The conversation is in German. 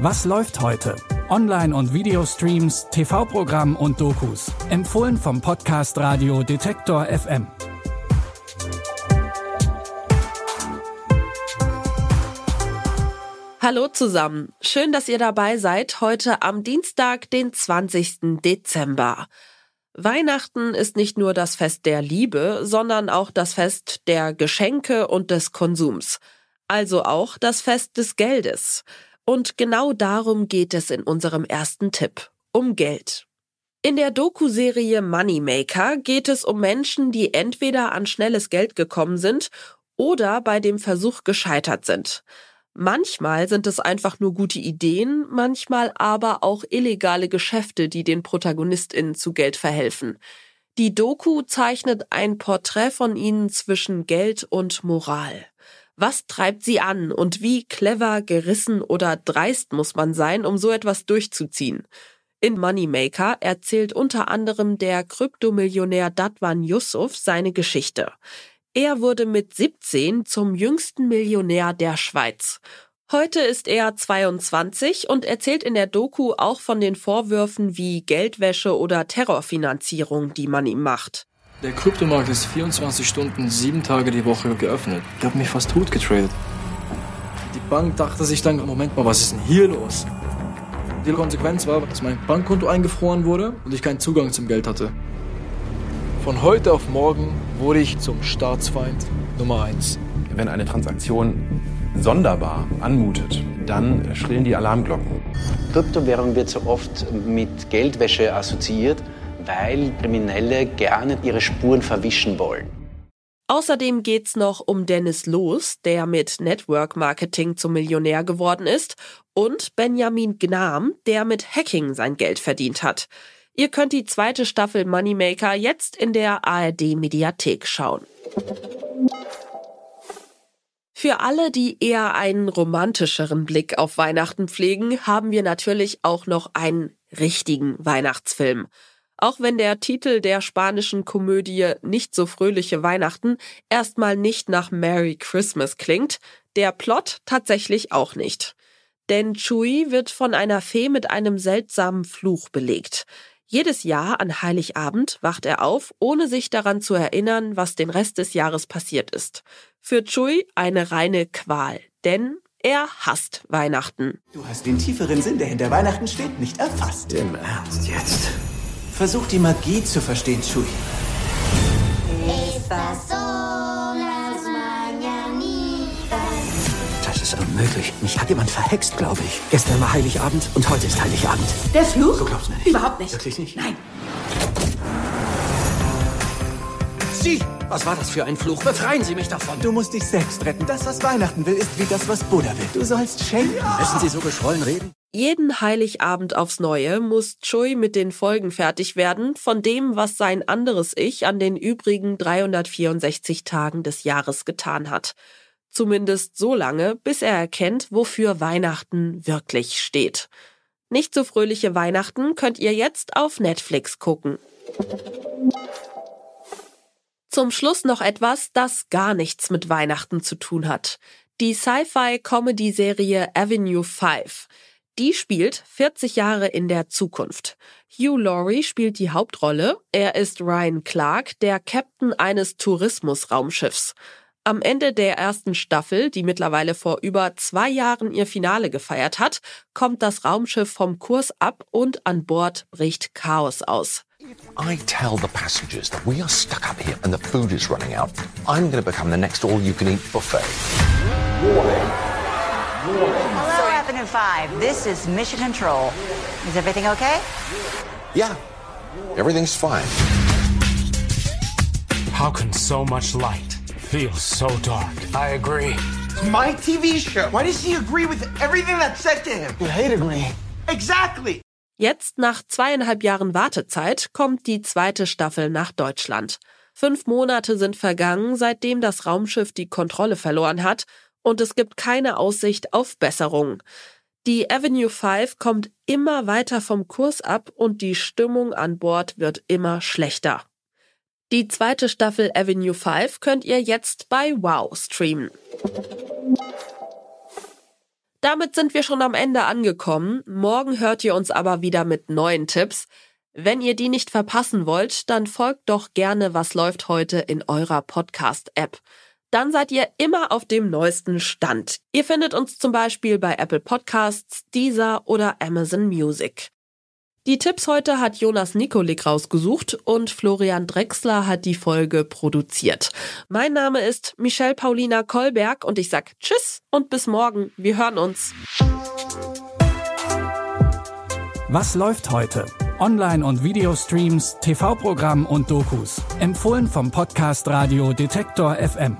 Was läuft heute? Online- und Videostreams, TV-Programm und Dokus. Empfohlen vom Podcast Radio Detektor FM. Hallo zusammen. Schön, dass ihr dabei seid heute am Dienstag, den 20. Dezember. Weihnachten ist nicht nur das Fest der Liebe, sondern auch das Fest der Geschenke und des Konsums. Also auch das Fest des Geldes. Und genau darum geht es in unserem ersten Tipp. Um Geld. In der Doku-Serie Moneymaker geht es um Menschen, die entweder an schnelles Geld gekommen sind oder bei dem Versuch gescheitert sind. Manchmal sind es einfach nur gute Ideen, manchmal aber auch illegale Geschäfte, die den ProtagonistInnen zu Geld verhelfen. Die Doku zeichnet ein Porträt von ihnen zwischen Geld und Moral. Was treibt sie an und wie clever, gerissen oder dreist muss man sein, um so etwas durchzuziehen? In Moneymaker erzählt unter anderem der Kryptomillionär Dadwan Yusuf seine Geschichte. Er wurde mit 17 zum jüngsten Millionär der Schweiz. Heute ist er 22 und erzählt in der Doku auch von den Vorwürfen wie Geldwäsche oder Terrorfinanzierung, die man ihm macht. Der Kryptomarkt ist 24 Stunden, sieben Tage die Woche geöffnet. Ich habe mich fast tot getradet. Die Bank dachte sich dann, Moment mal, was ist denn hier los? Die Konsequenz war, dass mein Bankkonto eingefroren wurde und ich keinen Zugang zum Geld hatte. Von heute auf morgen wurde ich zum Staatsfeind Nummer eins. Wenn eine Transaktion sonderbar anmutet, dann schrillen die Alarmglocken. Kryptowährung wird so oft mit Geldwäsche assoziiert weil Kriminelle gerne ihre Spuren verwischen wollen. Außerdem geht's noch um Dennis Loos, der mit Network Marketing zum Millionär geworden ist, und Benjamin Gnam, der mit Hacking sein Geld verdient hat. Ihr könnt die zweite Staffel Moneymaker jetzt in der ARD Mediathek schauen. Für alle, die eher einen romantischeren Blick auf Weihnachten pflegen, haben wir natürlich auch noch einen richtigen Weihnachtsfilm. Auch wenn der Titel der spanischen Komödie Nicht so fröhliche Weihnachten erstmal nicht nach Merry Christmas klingt, der Plot tatsächlich auch nicht. Denn Chui wird von einer Fee mit einem seltsamen Fluch belegt. Jedes Jahr an Heiligabend wacht er auf, ohne sich daran zu erinnern, was den Rest des Jahres passiert ist. Für Chui eine reine Qual, denn er hasst Weihnachten. Du hast den tieferen Sinn, der hinter Weihnachten steht, nicht erfasst. Im Ernst jetzt? Versuch die Magie zu verstehen, Chui. Das ist unmöglich. Mich hat jemand verhext, glaube ich. Gestern war Heiligabend und heute ist Heiligabend. Der Fluch? Du glaubst mir nicht. Überhaupt nicht. Wirklich nicht? Nein. Sie! Was war das für ein Fluch? Befreien Sie mich davon! Du musst dich selbst retten. Das, was Weihnachten will, ist wie das, was Buddha will. Du sollst schenken. Müssen Sie so geschwollen reden? Jeden Heiligabend aufs Neue muss Chui mit den Folgen fertig werden von dem, was sein anderes Ich an den übrigen 364 Tagen des Jahres getan hat. Zumindest so lange, bis er erkennt, wofür Weihnachten wirklich steht. Nicht so fröhliche Weihnachten könnt ihr jetzt auf Netflix gucken. Zum Schluss noch etwas, das gar nichts mit Weihnachten zu tun hat. Die Sci-Fi-Comedy-Serie Avenue 5. Die spielt 40 Jahre in der Zukunft. Hugh Laurie spielt die Hauptrolle. Er ist Ryan Clark, der Captain eines Tourismusraumschiffs. Am Ende der ersten Staffel, die mittlerweile vor über zwei Jahren ihr Finale gefeiert hat, kommt das Raumschiff vom Kurs ab und an Bord bricht Chaos aus. I tell the passengers that we are stuck up here and the food is running out. I'm going to become the next all-you-can-eat buffet. Hello, Avenue 5. This is Mission Control. Is everything okay? Yeah, everything's fine. How can so much light feel so dark? I agree. It's My TV show. Why does he agree with everything that's said to him? You hated me. Exactly. Jetzt, nach zweieinhalb Jahren Wartezeit, kommt die zweite Staffel nach Deutschland. Fünf Monate sind vergangen, seitdem das Raumschiff die Kontrolle verloren hat und es gibt keine Aussicht auf Besserung. Die Avenue 5 kommt immer weiter vom Kurs ab und die Stimmung an Bord wird immer schlechter. Die zweite Staffel Avenue 5 könnt ihr jetzt bei Wow streamen. Damit sind wir schon am Ende angekommen. Morgen hört ihr uns aber wieder mit neuen Tipps. Wenn ihr die nicht verpassen wollt, dann folgt doch gerne Was läuft heute in eurer Podcast-App. Dann seid ihr immer auf dem neuesten Stand. Ihr findet uns zum Beispiel bei Apple Podcasts, Deezer oder Amazon Music. Die Tipps heute hat Jonas Nikolik rausgesucht und Florian Drexler hat die Folge produziert. Mein Name ist Michelle Paulina Kolberg und ich sag Tschüss und bis morgen. Wir hören uns. Was läuft heute? Online- und Videostreams, TV-Programm und Dokus. Empfohlen vom Podcast Radio Detektor FM.